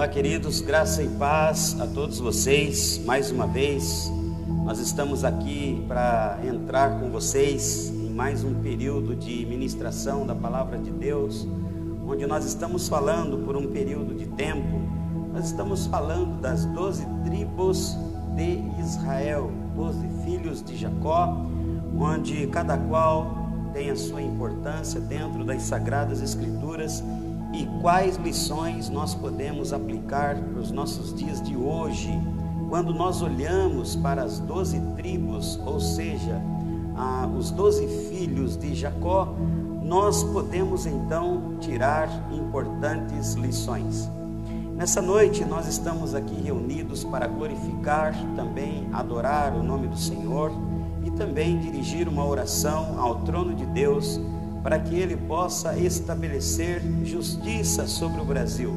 Olá, queridos, graça e paz a todos vocês. Mais uma vez, nós estamos aqui para entrar com vocês em mais um período de ministração da palavra de Deus, onde nós estamos falando por um período de tempo, nós estamos falando das doze tribos de Israel, doze filhos de Jacó, onde cada qual tem a sua importância dentro das sagradas escrituras e quais lições nós podemos aplicar para os nossos dias de hoje, quando nós olhamos para as doze tribos, ou seja, os doze filhos de Jacó, nós podemos então tirar importantes lições. Nessa noite nós estamos aqui reunidos para glorificar, também adorar o nome do Senhor e também dirigir uma oração ao trono de Deus para que ele possa estabelecer justiça sobre o Brasil,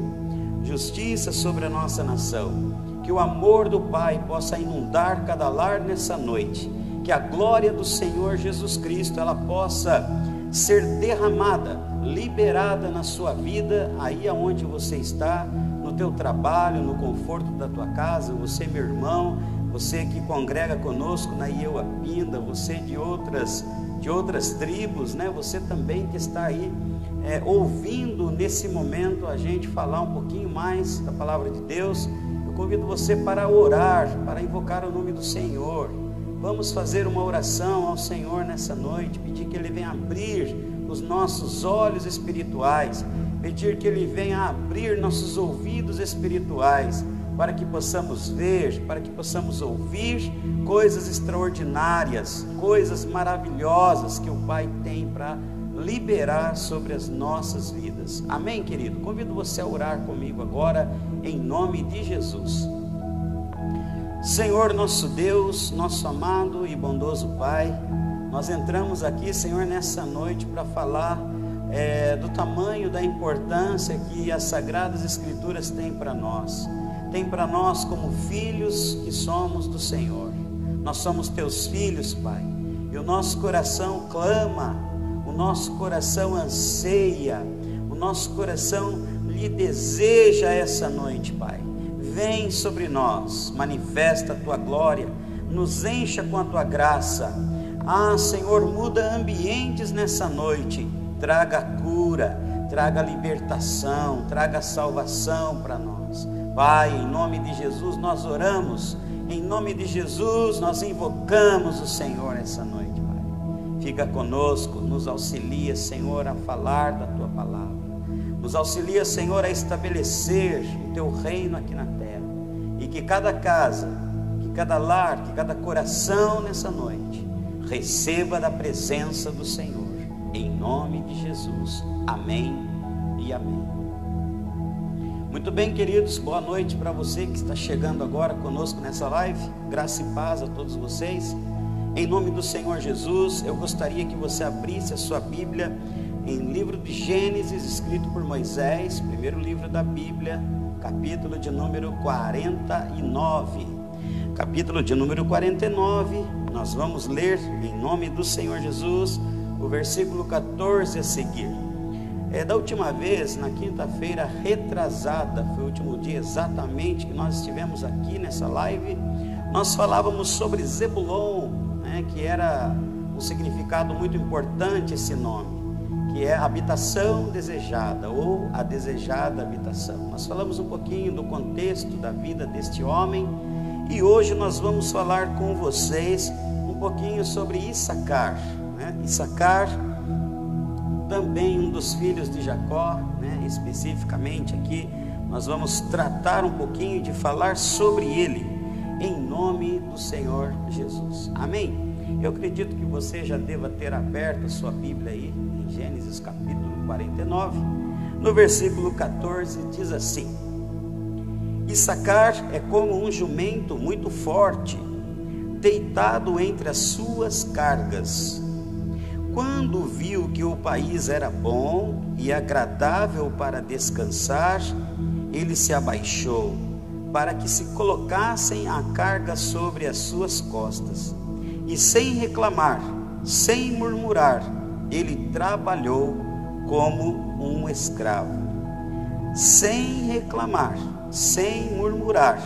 justiça sobre a nossa nação, que o amor do Pai possa inundar cada lar nessa noite, que a glória do Senhor Jesus Cristo ela possa ser derramada, liberada na sua vida, aí aonde você está, no teu trabalho, no conforto da tua casa, você meu irmão, você que congrega conosco na Ieua Pinda, você de outras de outras tribos, né? Você também que está aí é, ouvindo nesse momento a gente falar um pouquinho mais da palavra de Deus, eu convido você para orar, para invocar o nome do Senhor. Vamos fazer uma oração ao Senhor nessa noite, pedir que Ele venha abrir os nossos olhos espirituais, pedir que Ele venha abrir nossos ouvidos espirituais para que possamos ver, para que possamos ouvir coisas extraordinárias, coisas maravilhosas que o Pai tem para liberar sobre as nossas vidas. Amém, querido? Convido você a orar comigo agora, em nome de Jesus. Senhor nosso Deus, nosso amado e bondoso Pai, nós entramos aqui, Senhor, nessa noite para falar é, do tamanho da importância que as Sagradas Escrituras têm para nós tem para nós como filhos que somos do Senhor. Nós somos teus filhos, Pai, e o nosso coração clama, o nosso coração anseia, o nosso coração lhe deseja essa noite, Pai. Vem sobre nós, manifesta a tua glória, nos encha com a tua graça. Ah, Senhor, muda ambientes nessa noite, traga cura, traga libertação, traga salvação para nós. Pai, em nome de Jesus nós oramos, em nome de Jesus nós invocamos o Senhor essa noite, Pai. Fica conosco, nos auxilia, Senhor, a falar da tua palavra. Nos auxilia, Senhor, a estabelecer o teu reino aqui na terra. E que cada casa, que cada lar, que cada coração nessa noite receba da presença do Senhor. Em nome de Jesus. Amém e amém. Muito bem, queridos, boa noite para você que está chegando agora conosco nessa live. Graça e paz a todos vocês. Em nome do Senhor Jesus, eu gostaria que você abrisse a sua Bíblia em livro de Gênesis, escrito por Moisés, primeiro livro da Bíblia, capítulo de número 49. Capítulo de número 49, nós vamos ler em nome do Senhor Jesus o versículo 14 a seguir. É, da última vez, na quinta-feira retrasada, foi o último dia exatamente que nós estivemos aqui nessa live, nós falávamos sobre Zebulon, né, que era um significado muito importante esse nome, que é habitação desejada ou a desejada habitação. Nós falamos um pouquinho do contexto da vida deste homem e hoje nós vamos falar com vocês um pouquinho sobre Issacar. Né? Issacar também um dos filhos de Jacó, né, especificamente aqui, nós vamos tratar um pouquinho de falar sobre ele, em nome do Senhor Jesus. Amém? Eu acredito que você já deva ter aberto a sua Bíblia aí, em Gênesis capítulo 49, no versículo 14, diz assim: Issacar é como um jumento muito forte, deitado entre as suas cargas quando viu que o país era bom e agradável para descansar, ele se abaixou, para que se colocassem a carga sobre as suas costas. E sem reclamar, sem murmurar, ele trabalhou como um escravo. sem reclamar, sem murmurar,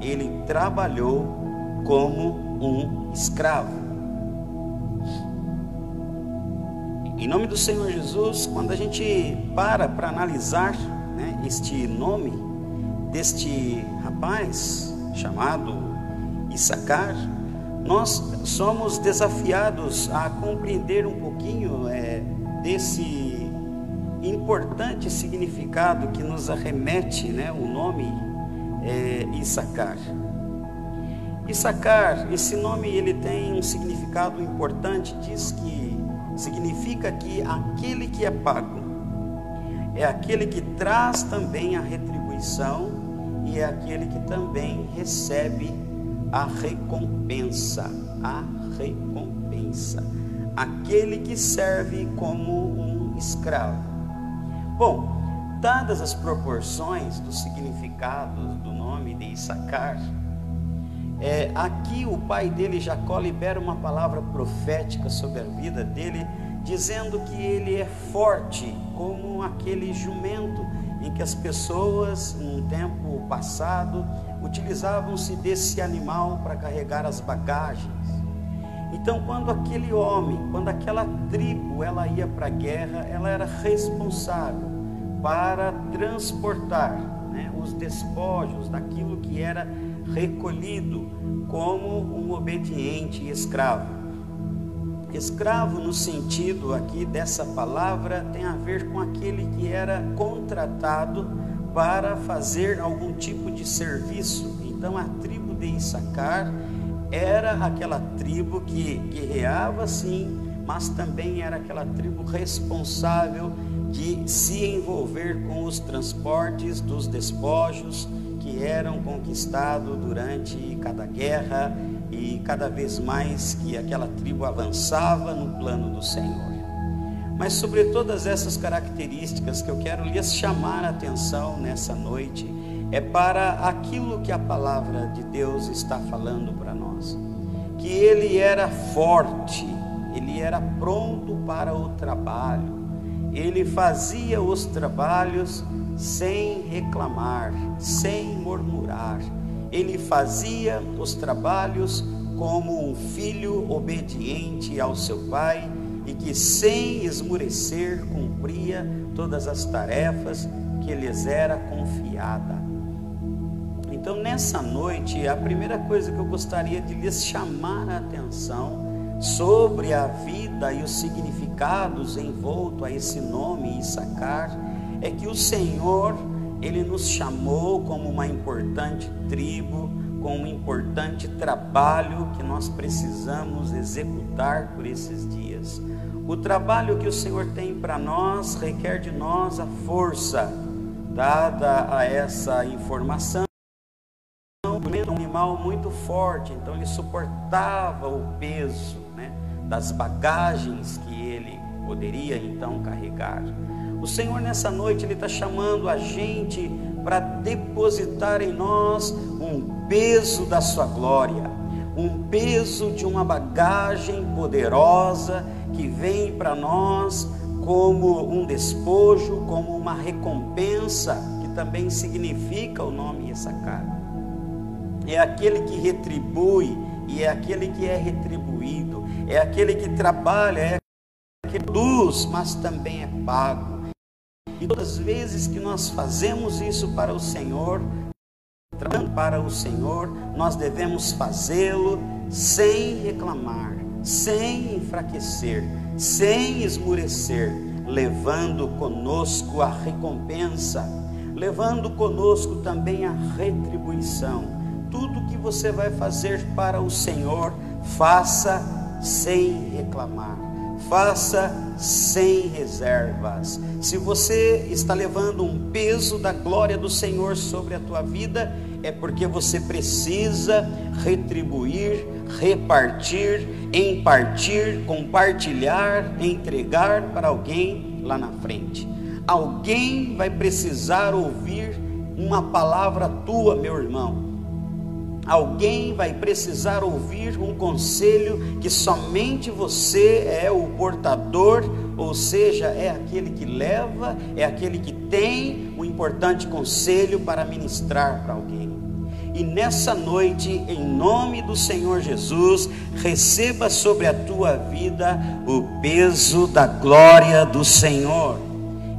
ele trabalhou como um escravo. Em nome do Senhor Jesus, quando a gente para para analisar né, este nome deste rapaz chamado Issacar, nós somos desafiados a compreender um pouquinho é, desse importante significado que nos arremete né, o nome é, Issacar. Issacar, esse nome ele tem um significado importante, diz que significa que aquele que é pago é aquele que traz também a retribuição e é aquele que também recebe a recompensa. A recompensa. Aquele que serve como um escravo. Bom, dadas as proporções dos significados do nome de Issacar, é, aqui o pai dele, Jacó, libera uma palavra profética sobre a vida dele, dizendo que ele é forte como aquele jumento em que as pessoas, num tempo passado, utilizavam-se desse animal para carregar as bagagens. Então, quando aquele homem, quando aquela tribo, ela ia para a guerra, ela era responsável para transportar né, os despojos daquilo que era recolhido como um obediente escravo. Escravo, no sentido aqui dessa palavra, tem a ver com aquele que era contratado para fazer algum tipo de serviço. Então, a tribo de Issacar era aquela tribo que guerreava sim, mas também era aquela tribo responsável de se envolver com os transportes dos despojos que eram conquistados durante cada guerra e cada vez mais que aquela tribo avançava no plano do Senhor. Mas sobre todas essas características que eu quero lhes chamar a atenção nessa noite, é para aquilo que a palavra de Deus está falando para nós. Que ele era forte, ele era pronto para o trabalho, ele fazia os trabalhos sem reclamar, sem murmurar. Ele fazia os trabalhos como um filho obediente ao seu pai e que, sem esmurecer, cumpria todas as tarefas que lhes era confiada. Então, nessa noite, a primeira coisa que eu gostaria de lhes chamar a atenção sobre a vida e os significados envolto a esse nome Issacar é que o Senhor, Ele nos chamou como uma importante tribo, com um importante trabalho que nós precisamos executar por esses dias. O trabalho que o Senhor tem para nós requer de nós a força dada a essa informação. Um animal muito forte, então ele suportava o peso das bagagens que ele poderia então carregar. O Senhor nessa noite Ele está chamando a gente para depositar em nós um peso da Sua glória, um peso de uma bagagem poderosa que vem para nós como um despojo, como uma recompensa, que também significa o nome Issacar. É aquele que retribui e é aquele que é retribuído, é aquele que trabalha, é aquele que produz, mas também é pago. E todas as vezes que nós fazemos isso para o Senhor, para o Senhor, nós devemos fazê-lo sem reclamar, sem enfraquecer, sem esmurecer, levando conosco a recompensa, levando conosco também a retribuição. Tudo que você vai fazer para o Senhor, faça sem reclamar faça sem reservas. Se você está levando um peso da glória do Senhor sobre a tua vida, é porque você precisa retribuir, repartir, impartir, compartilhar, entregar para alguém lá na frente. Alguém vai precisar ouvir uma palavra tua, meu irmão Alguém vai precisar ouvir um conselho que somente você é o portador, ou seja, é aquele que leva, é aquele que tem um importante conselho para ministrar para alguém. E nessa noite, em nome do Senhor Jesus, receba sobre a tua vida o peso da glória do Senhor.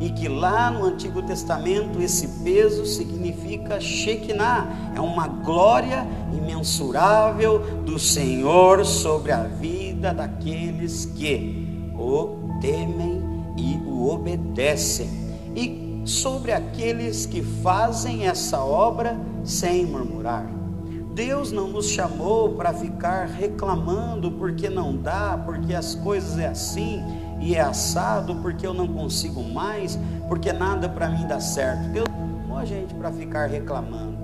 E que lá no Antigo Testamento esse peso significa Shekinah, é uma glória imensurável do Senhor sobre a vida daqueles que o temem e o obedecem. E sobre aqueles que fazem essa obra sem murmurar. Deus não nos chamou para ficar reclamando porque não dá, porque as coisas é assim e é assado, porque eu não consigo mais, porque nada para mim dá certo. Deus chamou a gente para ficar reclamando.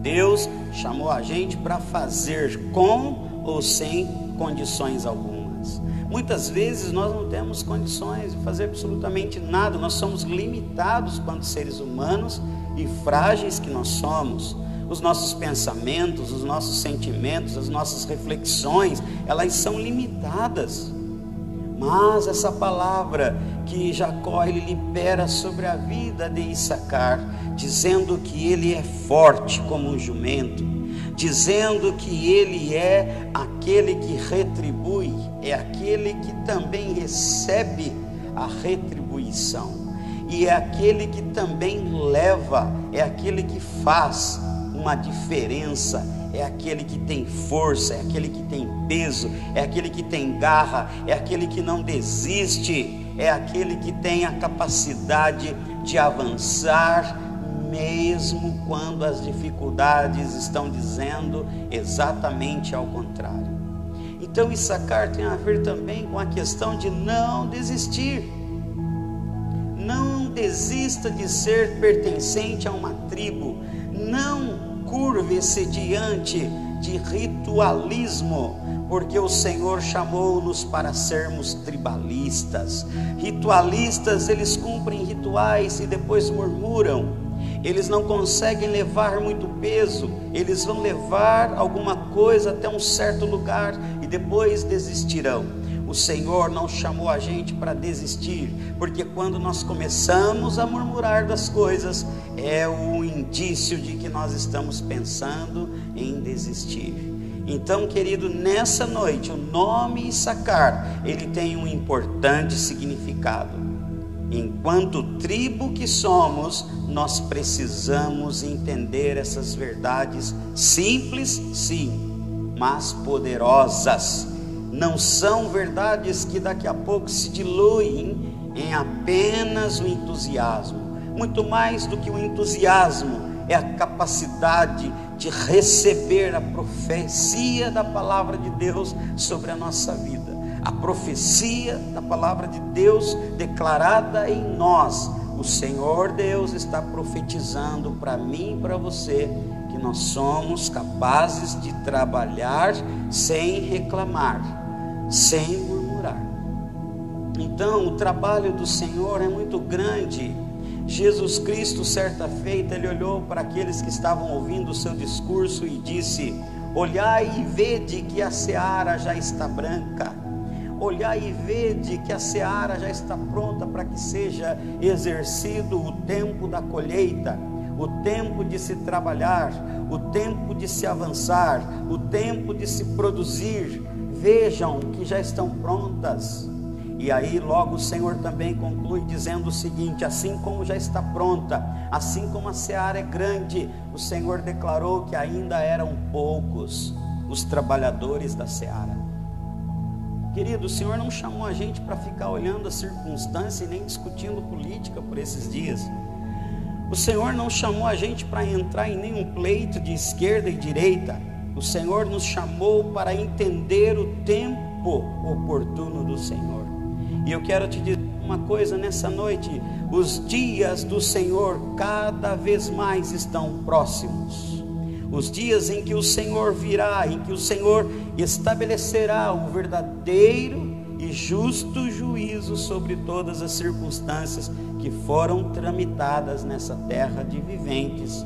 Deus chamou a gente para fazer com ou sem condições algumas. Muitas vezes nós não temos condições de fazer absolutamente nada, nós somos limitados quanto seres humanos e frágeis que nós somos. Os nossos pensamentos, os nossos sentimentos, as nossas reflexões, elas são limitadas. Mas essa palavra que Jacó ele libera sobre a vida de Issacar, dizendo que ele é forte como um jumento, dizendo que ele é aquele que retribui, é aquele que também recebe a retribuição, e é aquele que também leva, é aquele que faz uma diferença, é aquele que tem força, é aquele que tem peso, é aquele que tem garra, é aquele que não desiste, é aquele que tem a capacidade de avançar mesmo quando as dificuldades estão dizendo exatamente ao contrário. Então, Issacar tem a ver também com a questão de não desistir. Não desista de ser pertencente a uma tribo. Não curve-se diante de ritualismo, porque o Senhor chamou-nos para sermos tribalistas. Ritualistas, eles cumprem rituais e depois murmuram eles não conseguem levar muito peso, eles vão levar alguma coisa até um certo lugar e depois desistirão. O Senhor não chamou a gente para desistir, porque quando nós começamos a murmurar das coisas, é o indício de que nós estamos pensando em desistir. Então, querido, nessa noite, o nome Issacar, ele tem um importante significado. Enquanto tribo que somos, nós precisamos entender essas verdades simples, sim, mas poderosas. Não são verdades que daqui a pouco se diluem em apenas o entusiasmo. Muito mais do que o entusiasmo, é a capacidade de receber a profecia da palavra de Deus sobre a nossa vida a profecia da palavra de Deus declarada em nós. O Senhor Deus está profetizando para mim e para você que nós somos capazes de trabalhar sem reclamar, sem murmurar. Então, o trabalho do Senhor é muito grande. Jesus Cristo, certa feita, ele olhou para aqueles que estavam ouvindo o seu discurso e disse: Olhai e vede que a seara já está branca olhar e vede que a seara já está pronta para que seja exercido o tempo da colheita, o tempo de se trabalhar, o tempo de se avançar, o tempo de se produzir. Vejam que já estão prontas. E aí, logo o Senhor também conclui dizendo o seguinte: assim como já está pronta, assim como a seara é grande, o Senhor declarou que ainda eram poucos os trabalhadores da seara. Querido, o Senhor não chamou a gente para ficar olhando a circunstância e nem discutindo política por esses dias. O Senhor não chamou a gente para entrar em nenhum pleito de esquerda e direita. O Senhor nos chamou para entender o tempo oportuno do Senhor. E eu quero te dizer uma coisa nessa noite: os dias do Senhor cada vez mais estão próximos os dias em que o Senhor virá, em que o Senhor estabelecerá o verdadeiro e justo juízo sobre todas as circunstâncias que foram tramitadas nessa terra de viventes,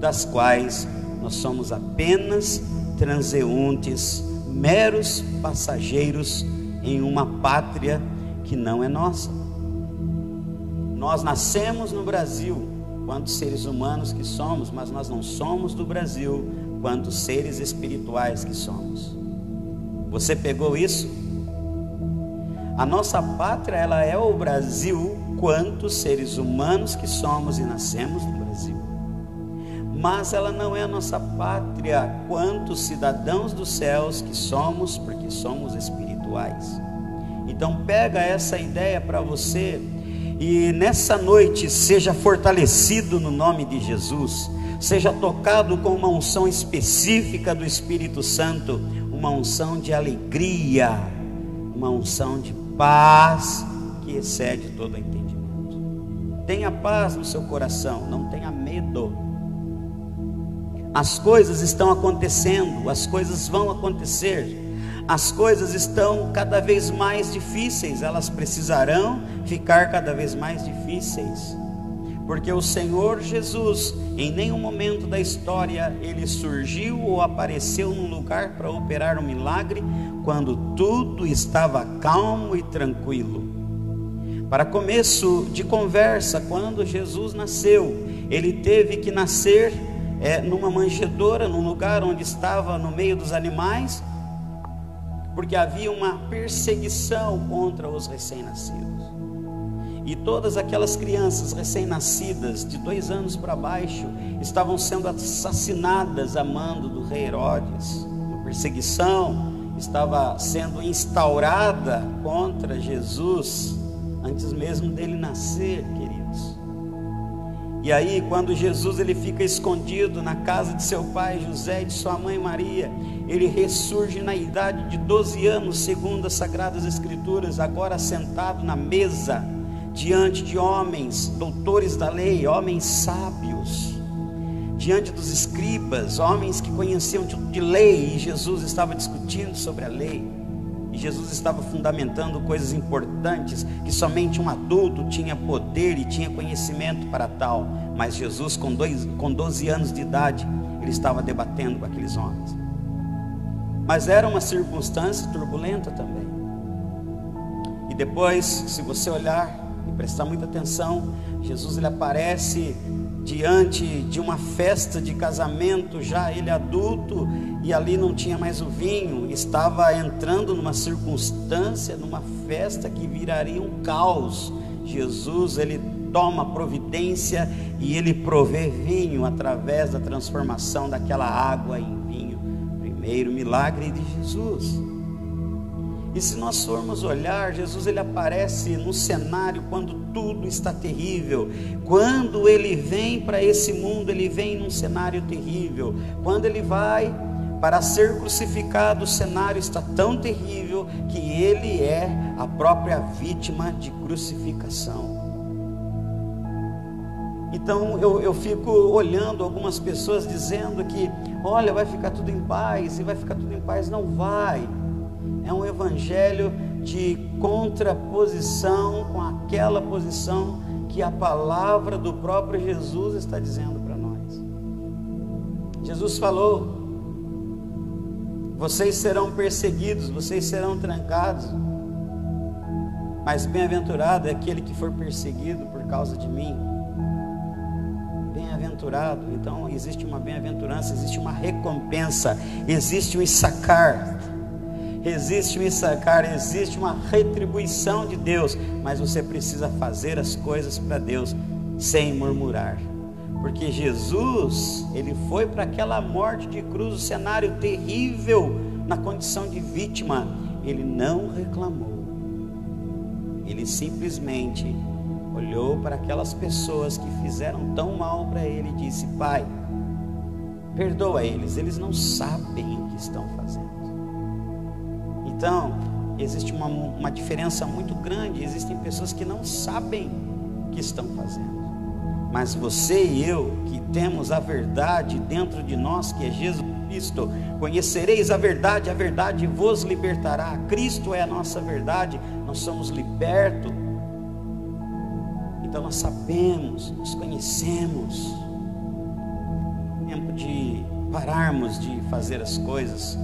das quais nós somos apenas transeuntes, meros passageiros em uma pátria que não é nossa. Nós nascemos no Brasil, quantos seres humanos que somos, mas nós não somos do Brasil, quantos seres espirituais que somos. Você pegou isso? A nossa pátria, ela é o Brasil, quantos seres humanos que somos e nascemos no Brasil. Mas ela não é a nossa pátria, quantos cidadãos dos céus que somos, porque somos espirituais. Então pega essa ideia para você e nessa noite seja fortalecido no nome de Jesus, seja tocado com uma unção específica do Espírito Santo, uma unção de alegria, uma unção de paz que excede todo entendimento. Tenha paz no seu coração, não tenha medo. As coisas estão acontecendo, as coisas vão acontecer as coisas estão cada vez mais difíceis, elas precisarão ficar cada vez mais difíceis. Porque o Senhor Jesus, em nenhum momento da história, ele surgiu ou apareceu num lugar para operar um milagre quando tudo estava calmo e tranquilo. Para começo de conversa, quando Jesus nasceu, ele teve que nascer é, numa manjedoura, num lugar onde estava no meio dos animais, porque havia uma perseguição contra os recém-nascidos. E todas aquelas crianças recém-nascidas, de dois anos para baixo, estavam sendo assassinadas a mando do rei Herodes. Uma perseguição estava sendo instaurada contra Jesus antes mesmo dele nascer. E aí, quando Jesus ele fica escondido na casa de seu pai José e de sua mãe Maria, ele ressurge na idade de 12 anos, segundo as Sagradas Escrituras, agora sentado na mesa, diante de homens, doutores da lei, homens sábios, diante dos escribas, homens que conheciam de lei, e Jesus estava discutindo sobre a lei. E Jesus estava fundamentando coisas importantes que somente um adulto tinha poder e tinha conhecimento para tal. Mas Jesus, com, dois, com 12 anos de idade, ele estava debatendo com aqueles homens. Mas era uma circunstância turbulenta também. E depois, se você olhar e prestar muita atenção, Jesus ele aparece diante de uma festa de casamento, já ele adulto, e ali não tinha mais o vinho, estava entrando numa circunstância, numa festa que viraria um caos. Jesus, ele toma providência e ele provê vinho através da transformação daquela água em primeiro milagre de Jesus. E se nós formos olhar, Jesus ele aparece no cenário quando tudo está terrível. Quando ele vem para esse mundo, ele vem num cenário terrível. Quando ele vai para ser crucificado, o cenário está tão terrível que ele é a própria vítima de crucificação. Então eu, eu fico olhando algumas pessoas dizendo que, olha, vai ficar tudo em paz, e vai ficar tudo em paz. Não vai. É um evangelho de contraposição com aquela posição que a palavra do próprio Jesus está dizendo para nós. Jesus falou: vocês serão perseguidos, vocês serão trancados, mas bem-aventurado é aquele que for perseguido por causa de mim bem-aventurado. Então existe uma bem-aventurança, existe uma recompensa, existe um sacar, existe um sacar, existe uma retribuição de Deus, mas você precisa fazer as coisas para Deus sem murmurar. Porque Jesus, ele foi para aquela morte de cruz, o cenário terrível, na condição de vítima, ele não reclamou. Ele simplesmente olhou para aquelas pessoas que fizeram tão mal para ele e disse: Pai, perdoa eles, eles não sabem o que estão fazendo. Então, existe uma, uma diferença muito grande. Existem pessoas que não sabem o que estão fazendo. Mas você e eu, que temos a verdade dentro de nós, que é Jesus Cristo, conhecereis a verdade, a verdade vos libertará. Cristo é a nossa verdade, nós somos libertos então nós sabemos, nos conhecemos. Tempo de pararmos de fazer as coisas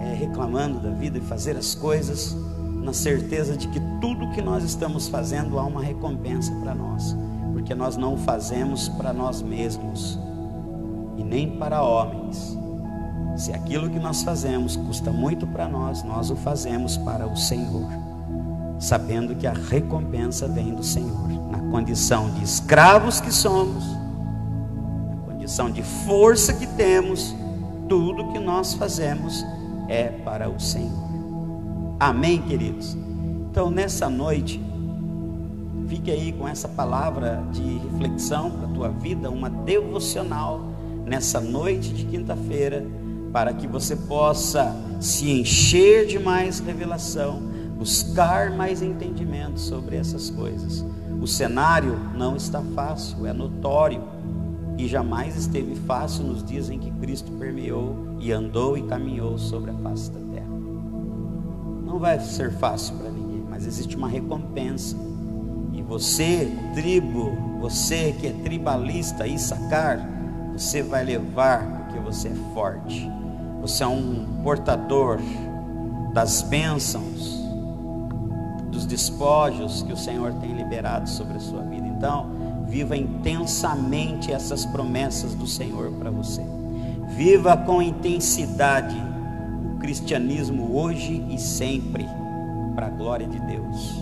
é, reclamando da vida e fazer as coisas na certeza de que tudo que nós estamos fazendo há uma recompensa para nós, porque nós não fazemos para nós mesmos e nem para homens. Se aquilo que nós fazemos custa muito para nós, nós o fazemos para o Senhor, sabendo que a recompensa vem do Senhor, na condição de escravos que somos, na condição de força que temos, tudo que nós fazemos é para o Senhor. Amém, queridos? Então, nessa noite, fique aí com essa palavra de reflexão para a tua vida, uma devocional nessa noite de quinta-feira, para que você possa se encher de mais revelação, buscar mais entendimento sobre essas coisas. O cenário não está fácil, é notório e jamais esteve fácil nos dias em que Cristo permeou e andou e caminhou sobre a face da terra. Não vai ser fácil para ninguém, mas existe uma recompensa. Você, tribo, você que é tribalista e sacar, você vai levar porque você é forte. Você é um portador das bênçãos, dos despojos que o Senhor tem liberado sobre a sua vida. Então, viva intensamente essas promessas do Senhor para você. Viva com intensidade o cristianismo hoje e sempre, para a glória de Deus.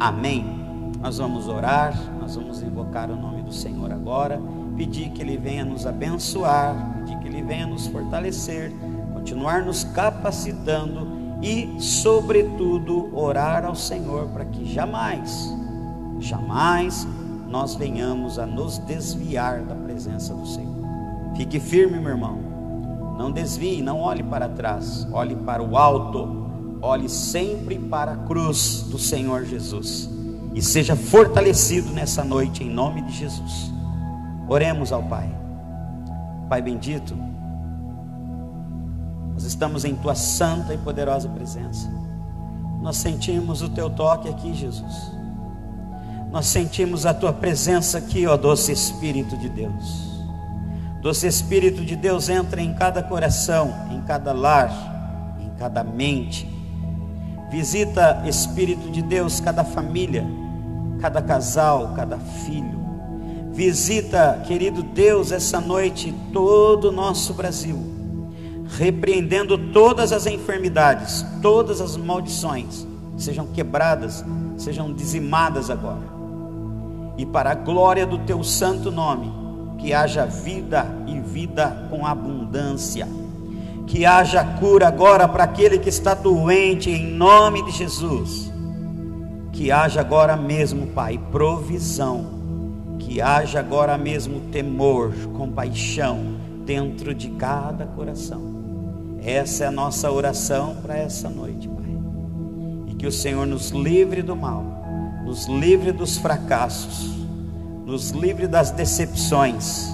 Amém. Nós vamos orar, nós vamos invocar o nome do Senhor agora, pedir que Ele venha nos abençoar, pedir que Ele venha nos fortalecer, continuar nos capacitando e, sobretudo, orar ao Senhor para que jamais, jamais nós venhamos a nos desviar da presença do Senhor. Fique firme, meu irmão. Não desvie, não olhe para trás, olhe para o alto, olhe sempre para a cruz do Senhor Jesus e seja fortalecido nessa noite em nome de Jesus. Oremos ao Pai. Pai bendito, nós estamos em tua santa e poderosa presença. Nós sentimos o teu toque aqui, Jesus. Nós sentimos a tua presença aqui, ó doce Espírito de Deus. Doce Espírito de Deus entra em cada coração, em cada lar, em cada mente. Visita, Espírito de Deus, cada família, cada casal, cada filho. Visita, querido Deus, essa noite todo o nosso Brasil, repreendendo todas as enfermidades, todas as maldições, sejam quebradas, sejam dizimadas agora e para a glória do teu santo nome, que haja vida e vida com abundância. Que haja cura agora para aquele que está doente, em nome de Jesus. Que haja agora mesmo, Pai, provisão. Que haja agora mesmo temor, compaixão dentro de cada coração. Essa é a nossa oração para essa noite, Pai. E que o Senhor nos livre do mal nos livre dos fracassos, nos livre das decepções,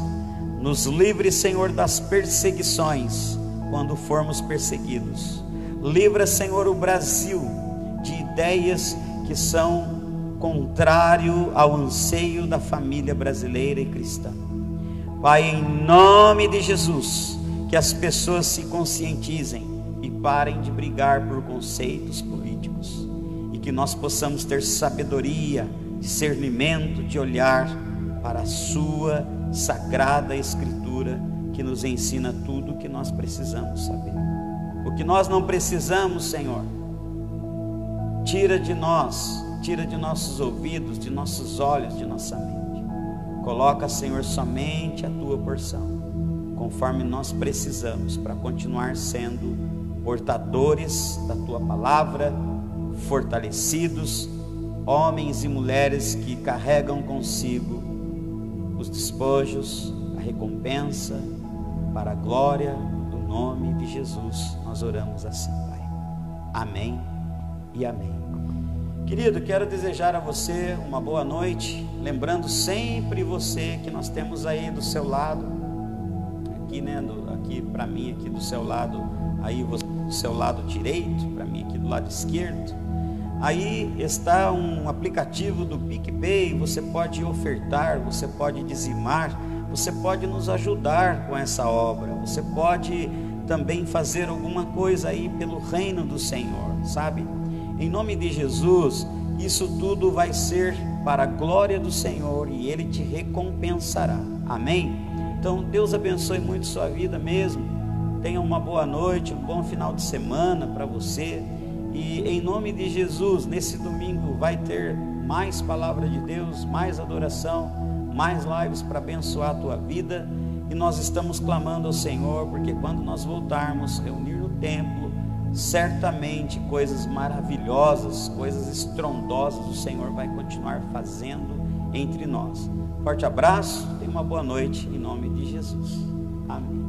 nos livre, Senhor, das perseguições, quando formos perseguidos. Livra, Senhor, o Brasil de ideias que são contrário ao anseio da família brasileira e cristã. Pai, em nome de Jesus, que as pessoas se conscientizem e parem de brigar por conceitos políticos que nós possamos ter sabedoria, discernimento de olhar para a Sua sagrada Escritura, que nos ensina tudo o que nós precisamos saber. O que nós não precisamos, Senhor, tira de nós, tira de nossos ouvidos, de nossos olhos, de nossa mente. Coloca, Senhor, somente a tua porção, conforme nós precisamos, para continuar sendo portadores da tua palavra fortalecidos, homens e mulheres que carregam consigo os despojos, a recompensa, para a glória do nome de Jesus. Nós oramos assim, Pai. Amém e amém. Querido, quero desejar a você uma boa noite, lembrando sempre você que nós temos aí do seu lado, aqui, né, do, aqui para mim, aqui do seu lado, aí você, do seu lado direito, para mim aqui do lado esquerdo Aí está um aplicativo do PicPay, você pode ofertar, você pode dizimar, você pode nos ajudar com essa obra, você pode também fazer alguma coisa aí pelo reino do Senhor, sabe? Em nome de Jesus, isso tudo vai ser para a glória do Senhor e Ele te recompensará. Amém? Então, Deus abençoe muito sua vida mesmo. Tenha uma boa noite, um bom final de semana para você. E em nome de Jesus, nesse domingo vai ter mais palavra de Deus, mais adoração, mais lives para abençoar a tua vida. E nós estamos clamando ao Senhor, porque quando nós voltarmos, reunir no templo, certamente coisas maravilhosas, coisas estrondosas o Senhor vai continuar fazendo entre nós. Forte abraço, tenha uma boa noite em nome de Jesus. Amém.